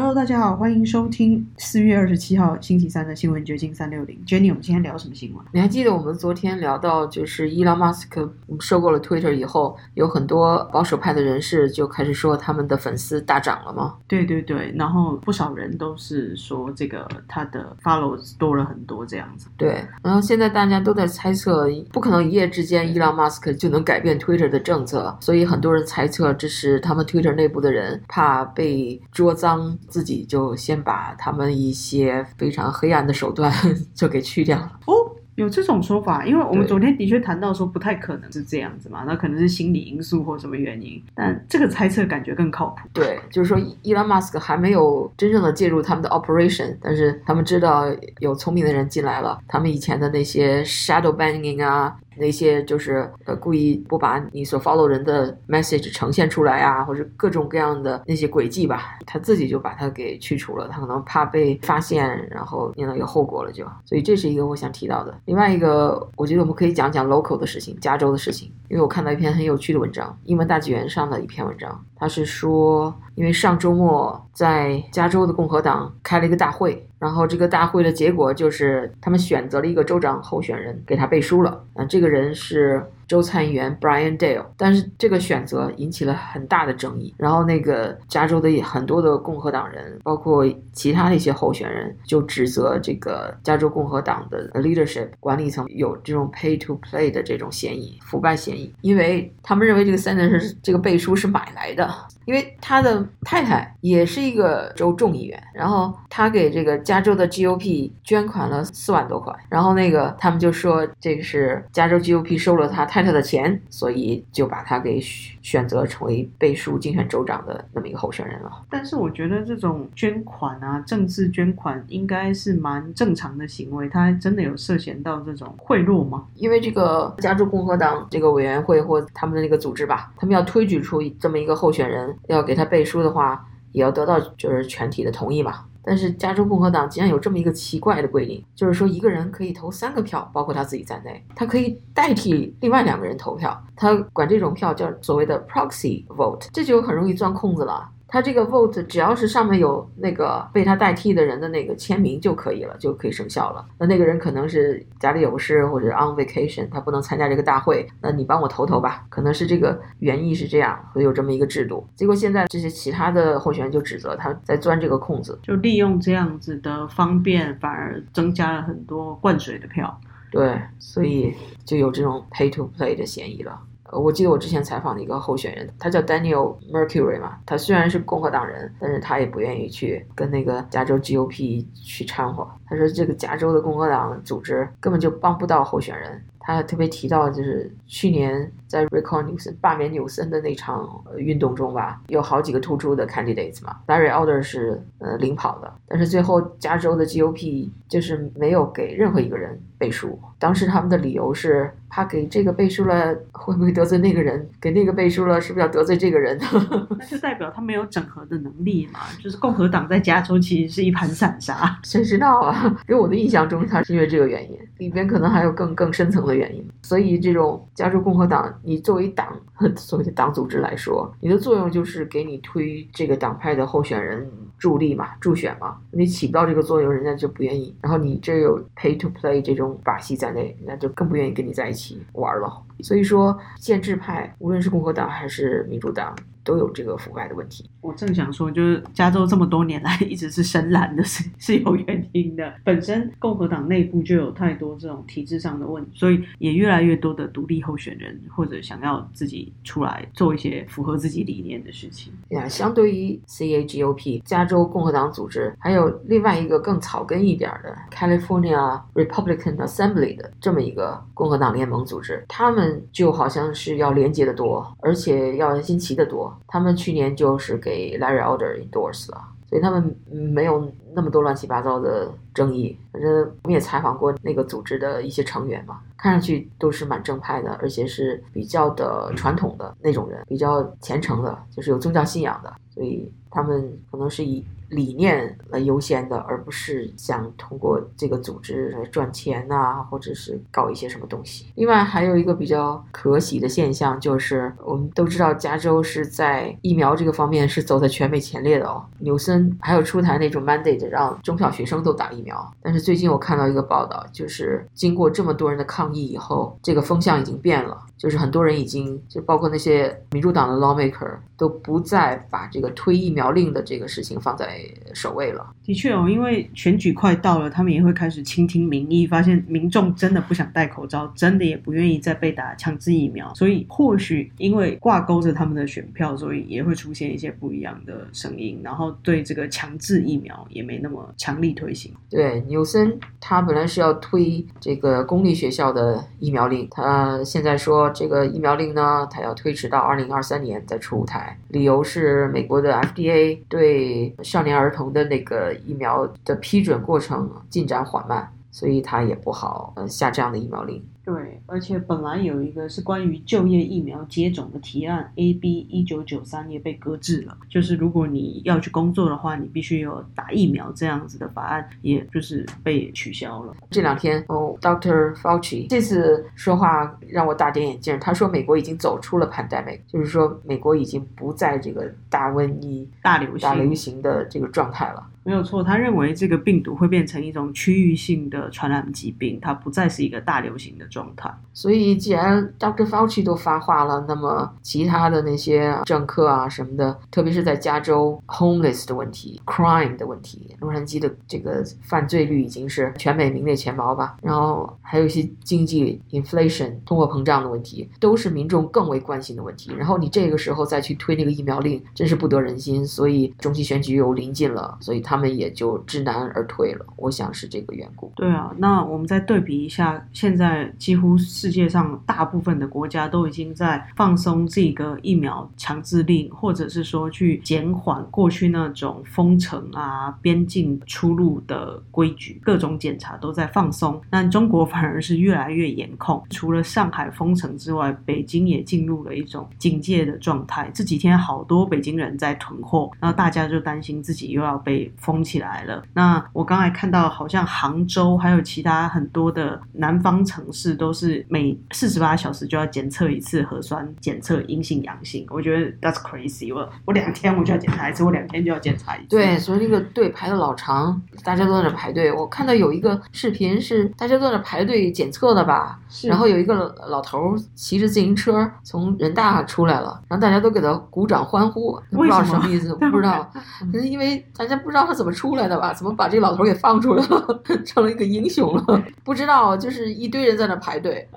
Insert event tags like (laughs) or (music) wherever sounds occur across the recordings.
Hello，大家好，欢迎收听四月二十七号星期三的新闻掘金三六零。Jenny，我们今天聊什么新闻？你还记得我们昨天聊到，就是伊朗马斯克收购了 Twitter 以后，有很多保守派的人士就开始说他们的粉丝大涨了吗？对对对，然后不少人都是说这个他的 followers 多了很多这样子。对，然后现在大家都在猜测，不可能一夜之间伊朗马斯克就能改变 Twitter 的政策，所以很多人猜测这是他们 Twitter 内部的人怕被捉脏。自己就先把他们一些非常黑暗的手段 (laughs) 就给去掉了。哦，有这种说法，因为我们昨天的确谈到说不太可能是这样子嘛，那可能是心理因素或什么原因，但这个猜测感觉更靠谱。对，就是说伊朗马斯克还没有真正的介入他们的 operation，但是他们知道有聪明的人进来了，他们以前的那些 shadow banning 啊。那些就是呃故意不把你所 follow 人的 message 呈现出来啊，或者各种各样的那些轨迹吧，他自己就把它给去除了。他可能怕被发现，然后你能有后果了就。所以这是一个我想提到的。另外一个，我觉得我们可以讲讲 local 的事情，加州的事情，因为我看到一篇很有趣的文章，英文大纪元上的一篇文章，他是说，因为上周末在加州的共和党开了一个大会。然后这个大会的结果就是，他们选择了一个州长候选人给他背书了。嗯，这个人是。州参议员 Brian Dale，但是这个选择引起了很大的争议。然后那个加州的很多的共和党人，包括其他的一些候选人，就指责这个加州共和党的 leadership 管理层有这种 pay to play 的这种嫌疑、腐败嫌疑，因为他们认为这个 Sanders 这个背书是买来的，因为他的太太也是一个州众议员，然后他给这个加州的 GOP 捐款了四万多块，然后那个他们就说这个是加州 GOP 收了他太。他的钱，所以就把他给选择成为背书竞选州长的那么一个候选人了。但是我觉得这种捐款啊，政治捐款应该是蛮正常的行为。他真的有涉嫌到这种贿赂吗？因为这个加州共和党这个委员会或他们的那个组织吧，他们要推举出这么一个候选人，要给他背书的话，也要得到就是全体的同意嘛。但是加州共和党竟然有这么一个奇怪的规定，就是说一个人可以投三个票，包括他自己在内，他可以代替另外两个人投票，他管这种票叫所谓的 proxy vote，这就很容易钻空子了。他这个 vote 只要是上面有那个被他代替的人的那个签名就可以了，就可以生效了。那那个人可能是家里有事或者 on vacation，他不能参加这个大会。那你帮我投投吧，可能是这个原意是这样，会有这么一个制度。结果现在这些其他的候选人就指责他在钻这个空子，就利用这样子的方便，反而增加了很多灌水的票。对，所以就有这种 pay to play 的嫌疑了。我记得我之前采访的一个候选人，他叫 Daniel Mercury 嘛，他虽然是共和党人，但是他也不愿意去跟那个加州 GOP 去掺和。他说这个加州的共和党组织根本就帮不到候选人。他特别提到，就是去年在 Recall Newsom 罢免纽森的那场运动中吧，有好几个突出的 candidates 嘛，Larry Elder 是呃领跑的，但是最后加州的 GOP 就是没有给任何一个人背书。当时他们的理由是怕给这个背书了会不会得罪那个人，给那个背书了是不是要得罪这个人？(laughs) 那就代表他没有整合的能力嘛，就是共和党在加州其实是一盘散沙。(laughs) 谁知道啊？(laughs) 给我的印象中，他是因为这个原因，里边可能还有更更深层的原因。所以这种加州共和党，你作为党所谓的党组织来说，你的作用就是给你推这个党派的候选人助力嘛，助选嘛。你起不到这个作用，人家就不愿意。然后你这有 pay to play 这种把戏在。内，那就更不愿意跟你在一起玩了。所以说，建制派无论是共和党还是民主党。都有这个腐败的问题。我正想说，就是加州这么多年来一直是深蓝的，是是有原因的。本身共和党内部就有太多这种体制上的问题，所以也越来越多的独立候选人或者想要自己出来做一些符合自己理念的事情。呀，相对于 CAGOP 加州共和党组织，还有另外一个更草根一点的 California Republican Assembly 的这么一个共和党联盟组织，他们就好像是要廉洁的多，而且要新奇的多。他们去年就是给 Larry Elder endorse 了，所以他们没有那么多乱七八糟的争议。反正我们也采访过那个组织的一些成员嘛，看上去都是蛮正派的，而且是比较的传统的那种人，比较虔诚的，就是有宗教信仰的，所以他们可能是以。理念来优先的，而不是想通过这个组织来赚钱呐，或者是搞一些什么东西。另外，还有一个比较可喜的现象，就是我们都知道，加州是在疫苗这个方面是走在全美前列的哦。纽森还有出台那种 mandate 让中小学生都打疫苗。但是最近我看到一个报道，就是经过这么多人的抗议以后，这个风向已经变了。就是很多人已经，就包括那些民主党的 lawmaker 都不再把这个推疫苗令的这个事情放在首位了。的确哦，因为选举快到了，他们也会开始倾听民意，发现民众真的不想戴口罩，真的也不愿意再被打强制疫苗，所以或许因为挂钩着他们的选票，所以也会出现一些不一样的声音，然后对这个强制疫苗也没那么强力推行。对，纽森他本来是要推这个公立学校的疫苗令，他现在说。这个疫苗令呢，它要推迟到二零二三年再出台，理由是美国的 FDA 对少年儿童的那个疫苗的批准过程进展缓慢，所以它也不好呃下这样的疫苗令。对，而且本来有一个是关于就业疫苗接种的提案，AB 一九九三也被搁置了。就是如果你要去工作的话，你必须有打疫苗这样子的法案，也就是被取消了。这两天哦，Dr. Fauci 这次说话让我大跌眼镜。他说美国已经走出了 pandemic，就是说美国已经不在这个大瘟疫、大流行、大流行的这个状态了。没有错，他认为这个病毒会变成一种区域性的传染疾病，它不再是一个大流行的状态。所以，既然 Dr. Fauci 都发话了，那么其他的那些政客啊什么的，特别是在加州 homeless 的问题、crime 的问题，洛杉矶的这个犯罪率已经是全美名列前茅吧。然后还有一些经济 inflation 通货膨胀的问题，都是民众更为关心的问题。然后你这个时候再去推那个疫苗令，真是不得人心。所以中期选举又临近了，所以他。他们也就知难而退了，我想是这个缘故。对啊，那我们再对比一下，现在几乎世界上大部分的国家都已经在放松这个疫苗强制令，或者是说去减缓过去那种封城啊、边境出入的规矩，各种检查都在放松。但中国反而是越来越严控，除了上海封城之外，北京也进入了一种警戒的状态。这几天好多北京人在囤货，然后大家就担心自己又要被。封起来了。那我刚才看到，好像杭州还有其他很多的南方城市，都是每四十八小时就要检测一次核酸检测阴性阳性。我觉得 that's crazy。我我两天我就要检查一次，我两天就要检查一次。对，所以那个队排的老长，大家都在那排队。我看到有一个视频是大家都在那排队检测的吧？然后有一个老头骑着自行车从人大出来了，然后大家都给他鼓掌欢呼，不知道什么意思，不知道，可能因为大家不知道。他怎么出来的吧？怎么把这个老头给放出来了，(laughs) 成了一个英雄了？不知道，就是一堆人在那排队，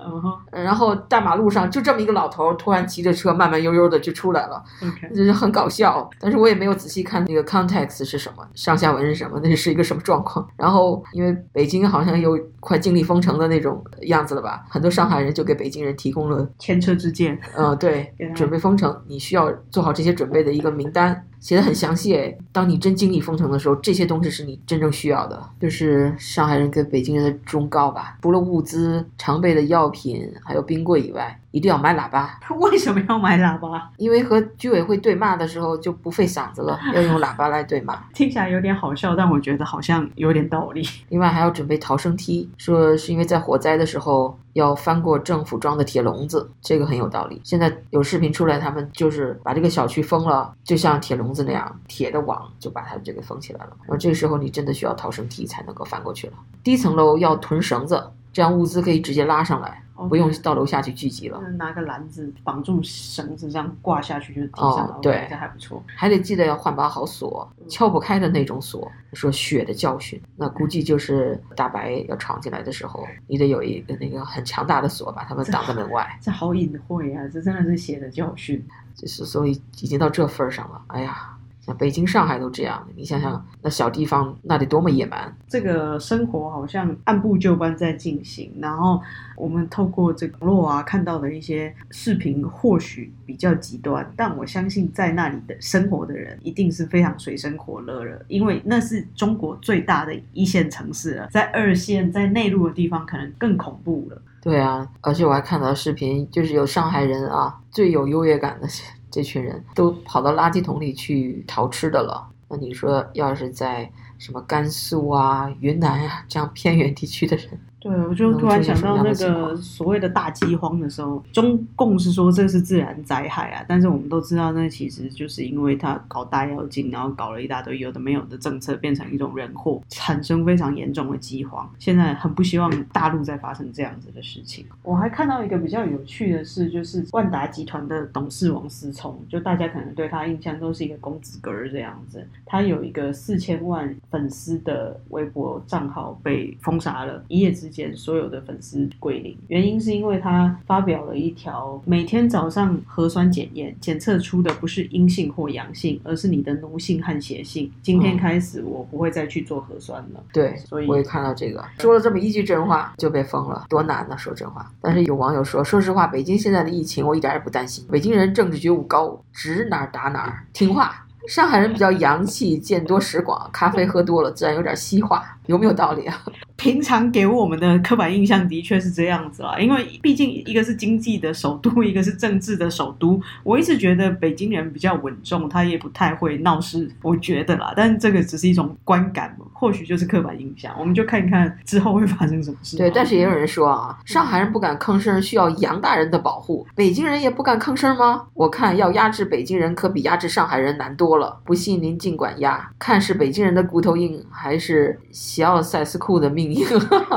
然后大马路上就这么一个老头，突然骑着车慢慢悠悠的就出来了，就是很搞笑。但是我也没有仔细看那个 context 是什么，上下文是什么，那是一个什么状况。然后因为北京好像有快经历封城的那种样子了吧，很多上海人就给北京人提供了前车之鉴。嗯，对，(laughs) 准备封城，你需要做好这些准备的一个名单。写的很详细诶，当你真经历封城的时候，这些东西是你真正需要的。就是上海人跟北京人的忠告吧，除了物资、常备的药品，还有冰柜以外。一定要买喇叭。他为什么要买喇叭？因为和居委会对骂的时候就不费嗓子了，要用喇叭来对骂。听起来有点好笑，但我觉得好像有点道理。另外还要准备逃生梯，说是因为在火灾的时候要翻过政府装的铁笼子，这个很有道理。现在有视频出来，他们就是把这个小区封了，就像铁笼子那样，铁的网就把它这个封起来了。然后这个时候你真的需要逃生梯才能够翻过去了。低层楼要囤绳子，这样物资可以直接拉上来。不用到楼下去聚集了，拿个篮子绑住绳子，这样挂下去就提上了。对，这还不错。还得记得要换把好锁，撬不开的那种锁。说血的教训，那估计就是大白要闯进来的时候，你得有一个那个很强大的锁把他们挡在门外。这好隐晦啊！这真的是血的教训。就是所以已经到这份儿上了。哎呀。像北京、上海都这样，你想想那小地方那得多么野蛮。这个生活好像按部就班在进行，然后我们透过这个网络啊看到的一些视频，或许比较极端，但我相信在那里的生活的人一定是非常水深火热了，因为那是中国最大的一线城市了，在二线、在内陆的地方可能更恐怖了。对啊，而且我还看到视频，就是有上海人啊，最有优越感的这群人都跑到垃圾桶里去淘吃的了。那你说，要是在什么甘肃啊、云南啊这样偏远地区的人？对，我就突然想到那个所谓的大饥荒的时候，中共是说这是自然灾害啊，但是我们都知道，那其实就是因为他搞大妖精，然后搞了一大堆有的没有的政策，变成一种人祸，产生非常严重的饥荒。现在很不希望大陆再发生这样子的事情。我还看到一个比较有趣的事，就是万达集团的董事王思聪，就大家可能对他印象都是一个公子哥儿这样子，他有一个四千万粉丝的微博账号被封杀了，一夜之。所有的粉丝归零，原因是因为他发表了一条每天早上核酸检验检测出的不是阴性或阳性，而是你的奴性和血性。今天开始我不会再去做核酸了。对，所以我也看到这个，说了这么一句真话就被封了，多难呢？说真话。但是有网友说，说实话，北京现在的疫情我一点也不担心，北京人政治觉悟高，指哪打哪，听话。上海人比较洋气，见多识广，咖啡喝多了自然有点西化，有没有道理啊？(laughs) 平常给我们的刻板印象的确是这样子啦，因为毕竟一个是经济的首都，(laughs) 一个是政治的首都。我一直觉得北京人比较稳重，他也不太会闹事，我觉得啦。但是这个只是一种观感，或许就是刻板印象。我们就看一看之后会发生什么事。对，但是也有人说啊，上海人不敢吭声，需要杨大人的保护。北京人也不敢吭声吗？我看要压制北京人，可比压制上海人难多了。不信您尽管压，看是北京人的骨头硬，还是西奥塞斯库的命硬。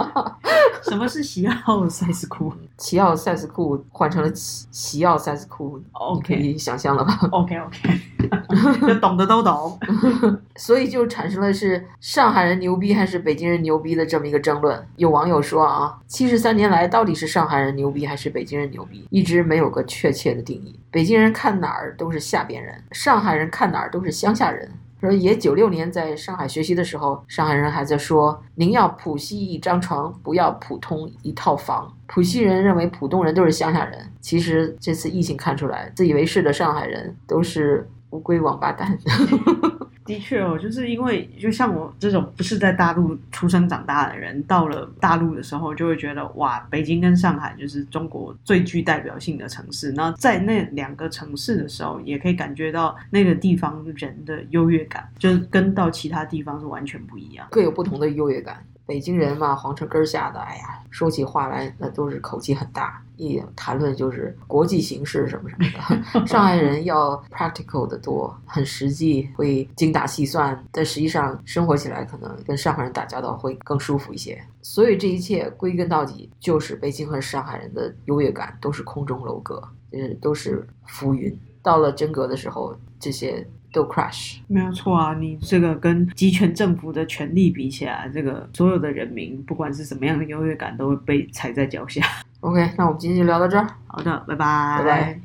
(laughs) 什么是齐奥塞斯库？齐奥塞斯库换成了西西奥塞斯库，OK，可以想象了吧？OK OK，懂的都懂。(laughs) 所以就产生了是上海人牛逼还是北京人牛逼的这么一个争论。有网友说啊，七十三年来到底是上海人牛逼还是北京人牛逼，一直没有个确切的定义。北京人看哪儿都是下边人，上海人看哪儿都是乡下人。说爷九六年在上海学习的时候，上海人还在说：“您要浦西一张床，不要浦东一套房。”浦西人认为浦东人都是乡下人。其实这次疫情看出来，自以为是的上海人都是乌龟王八蛋。(laughs) 的确哦，就是因为就像我这种不是在大陆出生长大的人，到了大陆的时候，就会觉得哇，北京跟上海就是中国最具代表性的城市。那在那两个城市的时候，也可以感觉到那个地方人的优越感，就是跟到其他地方是完全不一样，各有不同的优越感。北京人嘛，皇城根下的，哎呀，说起话来那都是口气很大，一谈论就是国际形势什么什么的。(laughs) 上海人要 practical 的多，很实际，会精打细算，但实际上生活起来可能跟上海人打交道会更舒服一些。所以这一切归根到底就是北京和上海人的优越感都是空中楼阁，就是都是浮云。到了真格的时候，这些。都 crush 没有错啊！你这个跟集权政府的权力比起来，这个所有的人民，不管是什么样的优越感，都会被踩在脚下。OK，那我们今天就聊到这儿。好的，拜拜，拜拜。